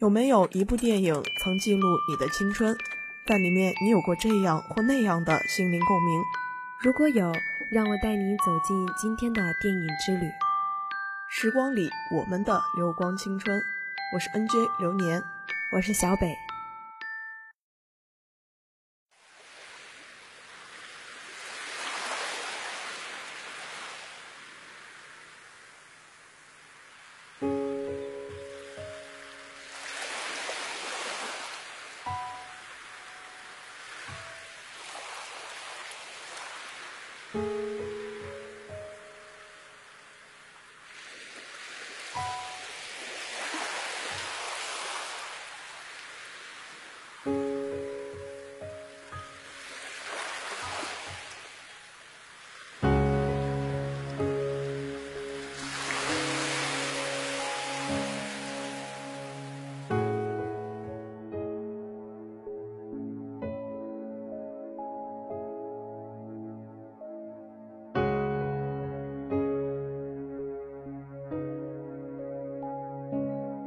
有没有一部电影曾记录你的青春，在里面你有过这样或那样的心灵共鸣？如果有，让我带你走进今天的电影之旅。时光里，我们的流光青春。我是 NJ 流年，我是小北。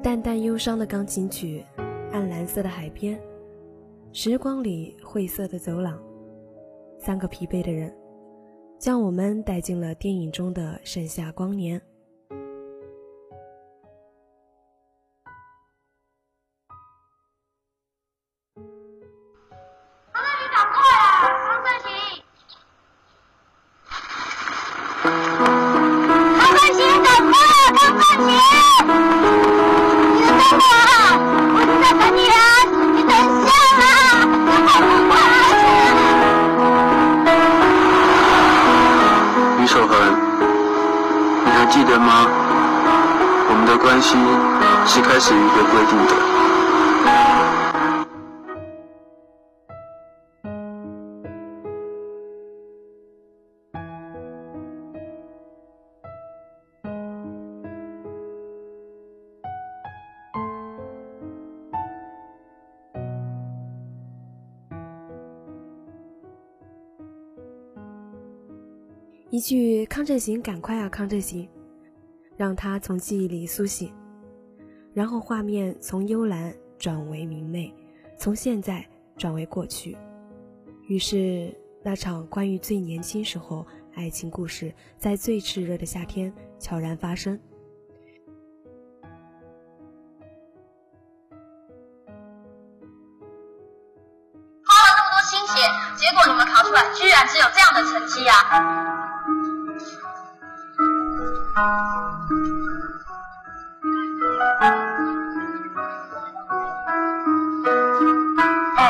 淡淡忧伤的钢琴曲，暗蓝色的海边，时光里晦涩的走廊，三个疲惫的人，将我们带进了电影中的盛夏光年。系是开始一个规定的。一句“康振行，赶快啊，康振行”。让他从记忆里苏醒，然后画面从幽蓝转为明媚，从现在转为过去。于是，那场关于最年轻时候爱情故事，在最炽热的夏天悄然发生。花了那么多心血，结果你们考出来居然只有这样的成绩啊！哎，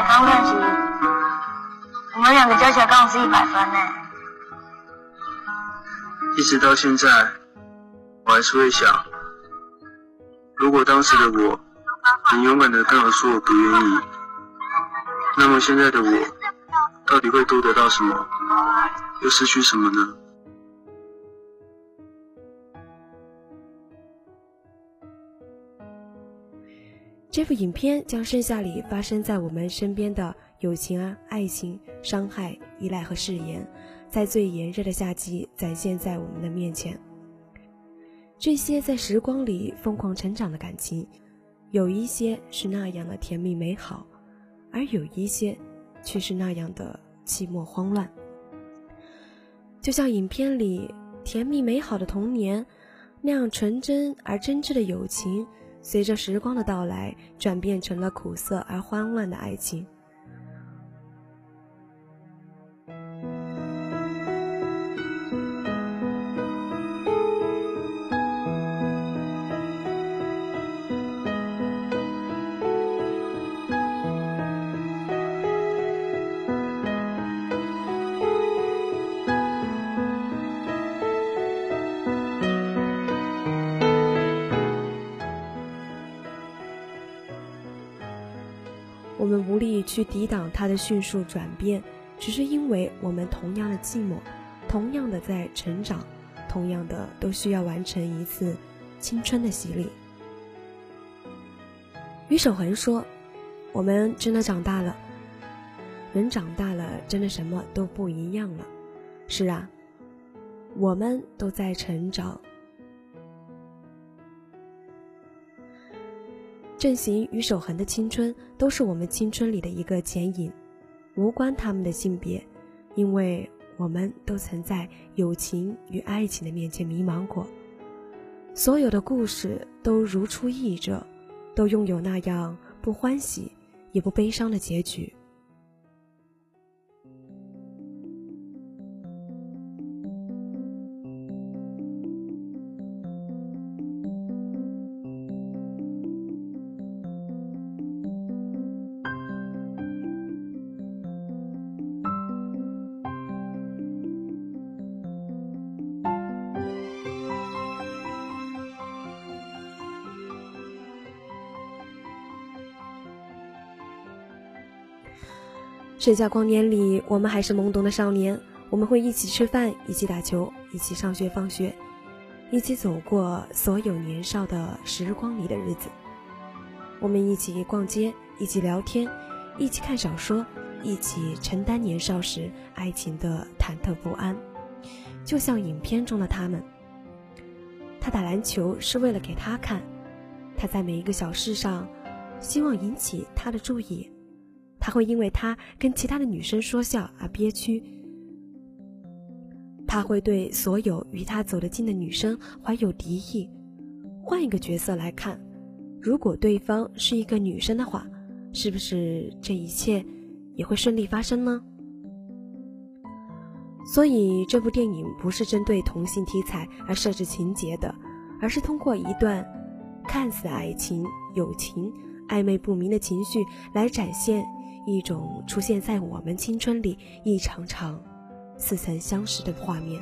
康振奇，我们两个加起来刚好是一百分呢。一直到现在，我还是会想，如果当时的我很勇敢的跟我说我不愿意，那么现在的我到底会多得到什么，又失去什么呢？这部影片将盛夏里发生在我们身边的友情啊、爱情、伤害、依赖和誓言，在最炎热的夏季展现在我们的面前。这些在时光里疯狂成长的感情，有一些是那样的甜蜜美好，而有一些却是那样的寂寞慌乱。就像影片里甜蜜美好的童年，那样纯真而真挚的友情。随着时光的到来，转变成了苦涩而欢乱的爱情。去抵挡它的迅速转变，只是因为我们同样的寂寞，同样的在成长，同样的都需要完成一次青春的洗礼。于守恒说：“我们真的长大了，人长大了，真的什么都不一样了。”是啊，我们都在成长。阵型与守恒的青春都是我们青春里的一个剪影，无关他们的性别，因为我们都曾在友情与爱情的面前迷茫过。所有的故事都如出一辙，都拥有那样不欢喜也不悲伤的结局。剩下光年里，我们还是懵懂的少年。我们会一起吃饭，一起打球，一起上学放学，一起走过所有年少的时光里的日子。我们一起逛街，一起聊天，一起看小说，一起承担年少时爱情的忐忑不安。就像影片中的他们，他打篮球是为了给他看，他在每一个小事上希望引起他的注意。他会因为他跟其他的女生说笑而憋屈，他会对所有与他走得近的女生怀有敌意。换一个角色来看，如果对方是一个女生的话，是不是这一切也会顺利发生呢？所以这部电影不是针对同性题材而设置情节的，而是通过一段看似爱情、友情、暧昧不明的情绪来展现。一种出现在我们青春里一场场似曾相识的画面。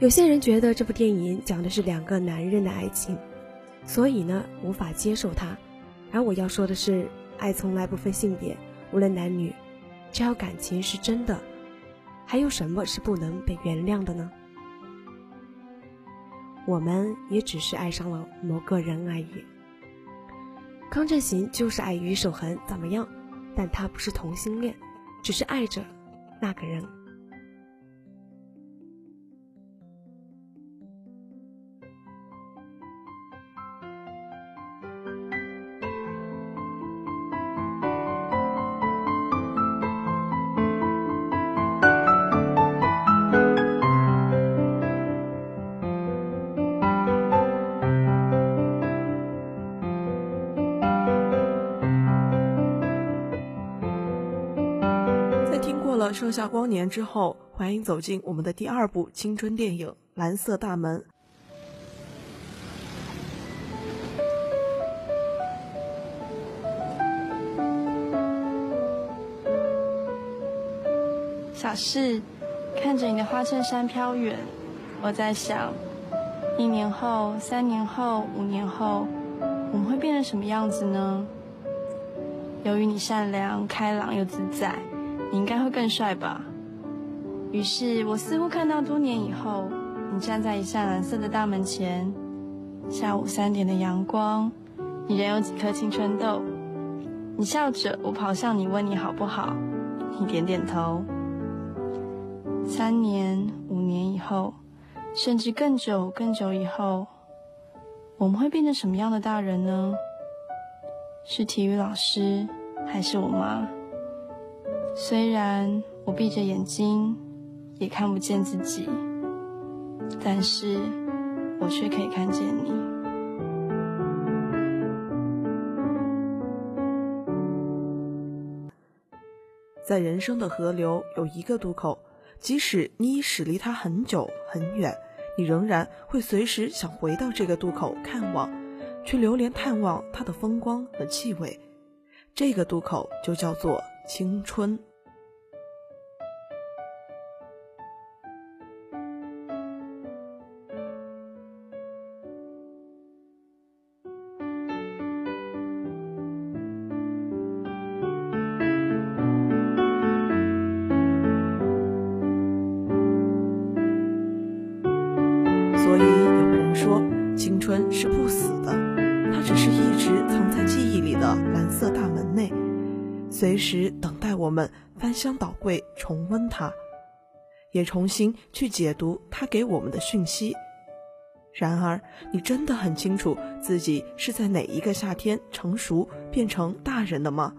有些人觉得这部电影讲的是两个男人的爱情，所以呢无法接受它。而我要说的是，爱从来不分性别，无论男女，只要感情是真的，还有什么是不能被原谅的呢？我们也只是爱上了某个人而已。康振行就是爱于守恒，怎么样？但他不是同性恋，只是爱着那个人。盛夏光年之后，欢迎走进我们的第二部青春电影《蓝色大门》。小事，看着你的花衬衫飘远，我在想，一年后、三年后、五年后，我们会变成什么样子呢？由于你善良、开朗又自在。你应该会更帅吧。于是我似乎看到多年以后，你站在一扇蓝色的大门前，下午三点的阳光，你仍有几颗青春痘。你笑着，我跑向你问你好不好，你点点头。三年、五年以后，甚至更久、更久以后，我们会变成什么样的大人呢？是体育老师，还是我妈？虽然我闭着眼睛，也看不见自己，但是我却可以看见你。在人生的河流有一个渡口，即使你已驶离它很久很远，你仍然会随时想回到这个渡口看望，去流连探望它的风光和气味。这个渡口就叫做青春。随时等待我们翻箱倒柜重温它，也重新去解读它给我们的讯息。然而，你真的很清楚自己是在哪一个夏天成熟变成大人的吗？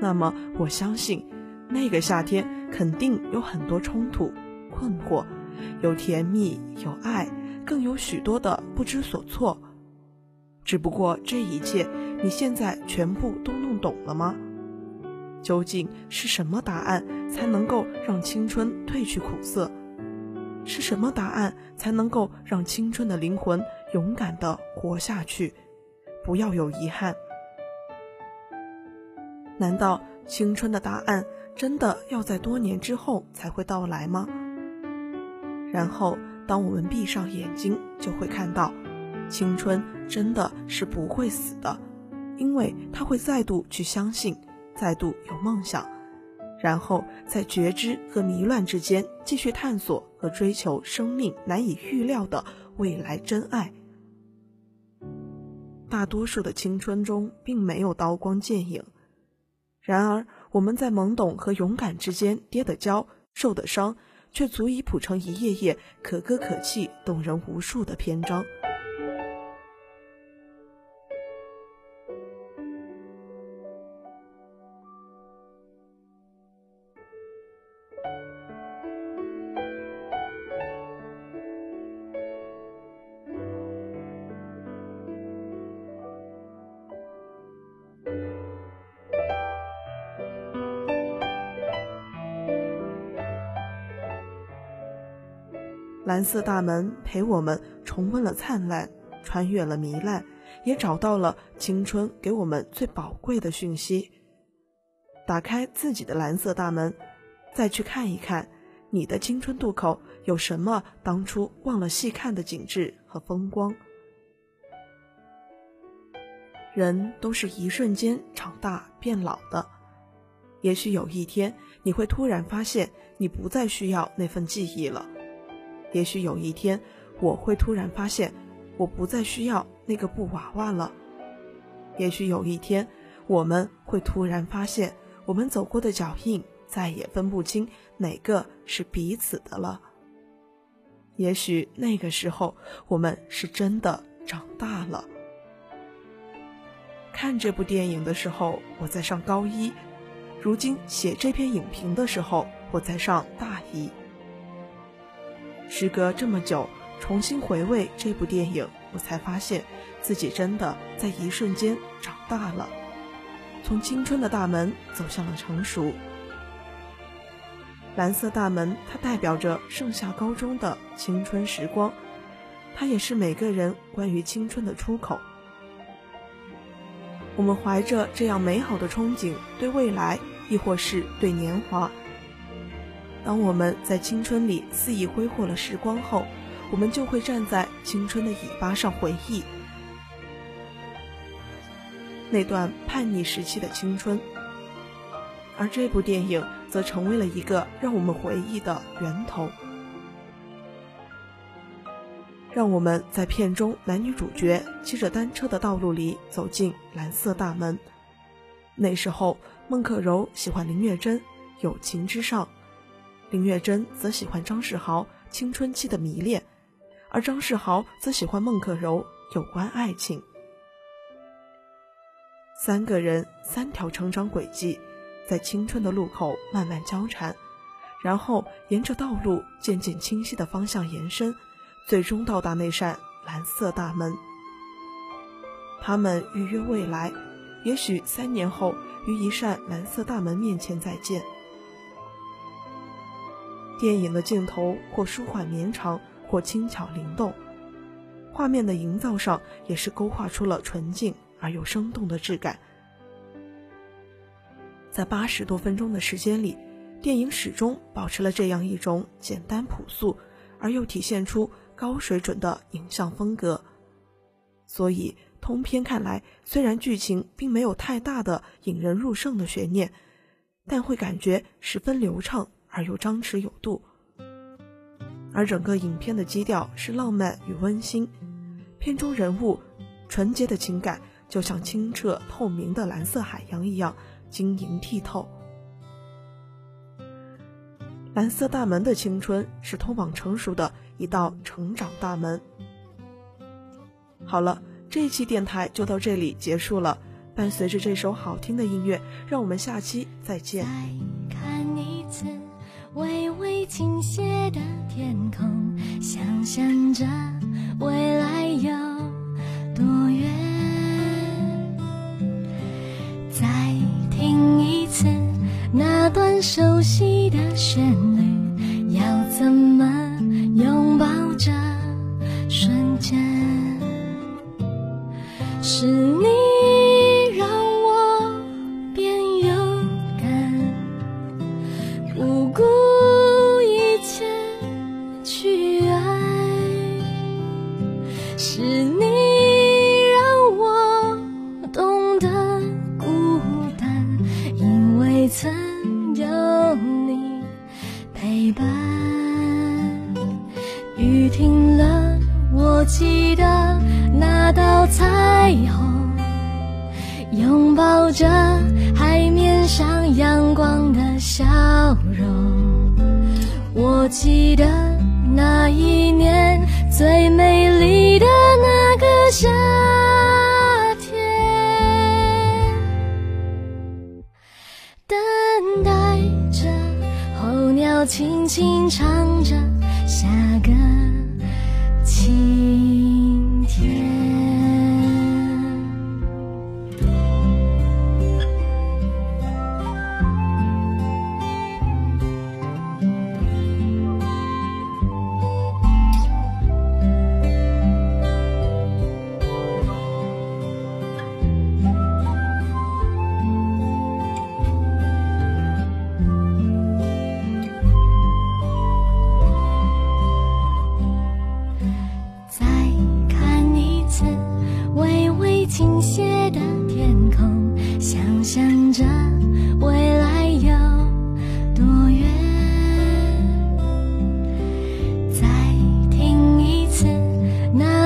那么，我相信，那个夏天肯定有很多冲突、困惑，有甜蜜，有爱，更有许多的不知所措。只不过，这一切你现在全部都弄懂了吗？究竟是什么答案才能够让青春褪去苦涩？是什么答案才能够让青春的灵魂勇敢的活下去，不要有遗憾？难道青春的答案真的要在多年之后才会到来吗？然后，当我们闭上眼睛，就会看到，青春真的是不会死的，因为它会再度去相信，再度有梦想。然后在觉知和迷乱之间继续探索和追求生命难以预料的未来真爱。大多数的青春中并没有刀光剑影，然而我们在懵懂和勇敢之间跌的跤、受的伤，却足以谱成一页页可歌可泣、动人无数的篇章。蓝色大门陪我们重温了灿烂，穿越了糜烂，也找到了青春给我们最宝贵的讯息。打开自己的蓝色大门，再去看一看你的青春渡口有什么当初忘了细看的景致和风光。人都是一瞬间长大变老的，也许有一天你会突然发现，你不再需要那份记忆了。也许有一天，我会突然发现，我不再需要那个布娃娃了。也许有一天，我们会突然发现，我们走过的脚印再也分不清哪个是彼此的了。也许那个时候，我们是真的长大了。看这部电影的时候，我在上高一；如今写这篇影评的时候，我在上大一。时隔这么久，重新回味这部电影，我才发现自己真的在一瞬间长大了，从青春的大门走向了成熟。蓝色大门，它代表着盛夏高中的青春时光，它也是每个人关于青春的出口。我们怀着这样美好的憧憬，对未来，亦或是对年华。当我们在青春里肆意挥霍了时光后，我们就会站在青春的尾巴上回忆那段叛逆时期的青春，而这部电影则成为了一个让我们回忆的源头。让我们在片中男女主角骑着单车的道路里走进蓝色大门。那时候，孟可柔喜欢林月珍，友情之上。林月珍则喜欢张世豪，青春期的迷恋；而张世豪则喜欢孟可柔，有关爱情。三个人，三条成长轨迹，在青春的路口慢慢交缠，然后沿着道路渐渐清晰的方向延伸，最终到达那扇蓝色大门。他们预约未来，也许三年后于一扇蓝色大门面前再见。电影的镜头或舒缓绵长，或轻巧灵动，画面的营造上也是勾画出了纯净而又生动的质感。在八十多分钟的时间里，电影始终保持了这样一种简单朴素而又体现出高水准的影像风格。所以，通篇看来，虽然剧情并没有太大的引人入胜的悬念，但会感觉十分流畅。而又张弛有度，而整个影片的基调是浪漫与温馨，片中人物纯洁的情感就像清澈透明的蓝色海洋一样晶莹剔透。蓝色大门的青春是通往成熟的一道成长大门，好了，这一期电台就到这里结束了。伴随着这首好听的音乐，让我们下期再见。倾斜的天空，想象着未来有多远。再听一次那段熟悉的旋律，要怎么彩虹，拥抱着海面上阳光的笑容。我记得那一年最美丽的那个夏天，等待着候鸟轻轻唱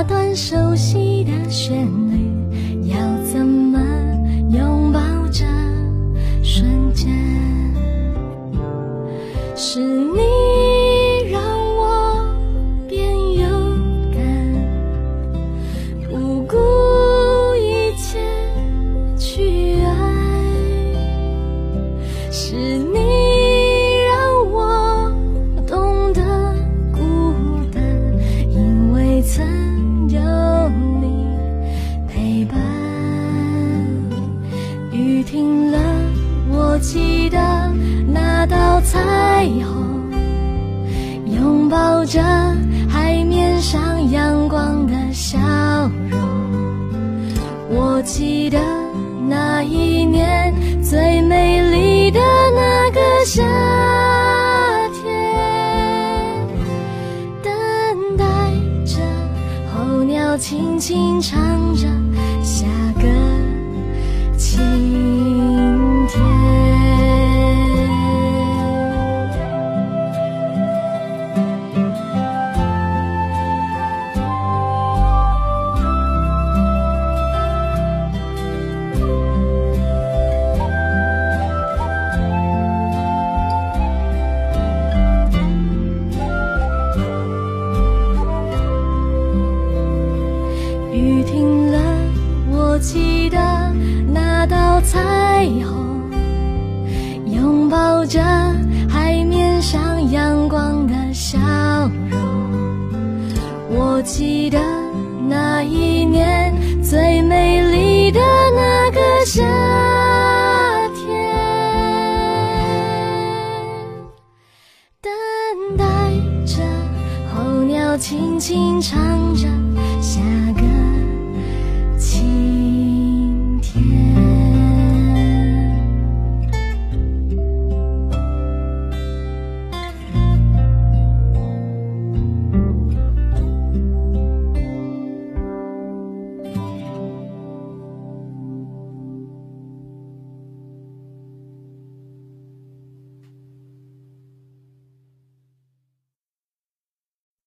那段熟悉的旋律，记得那道彩虹，拥抱着海面上阳光的笑容。我记得那一年最美丽的那个夏天，等待着候鸟轻轻唱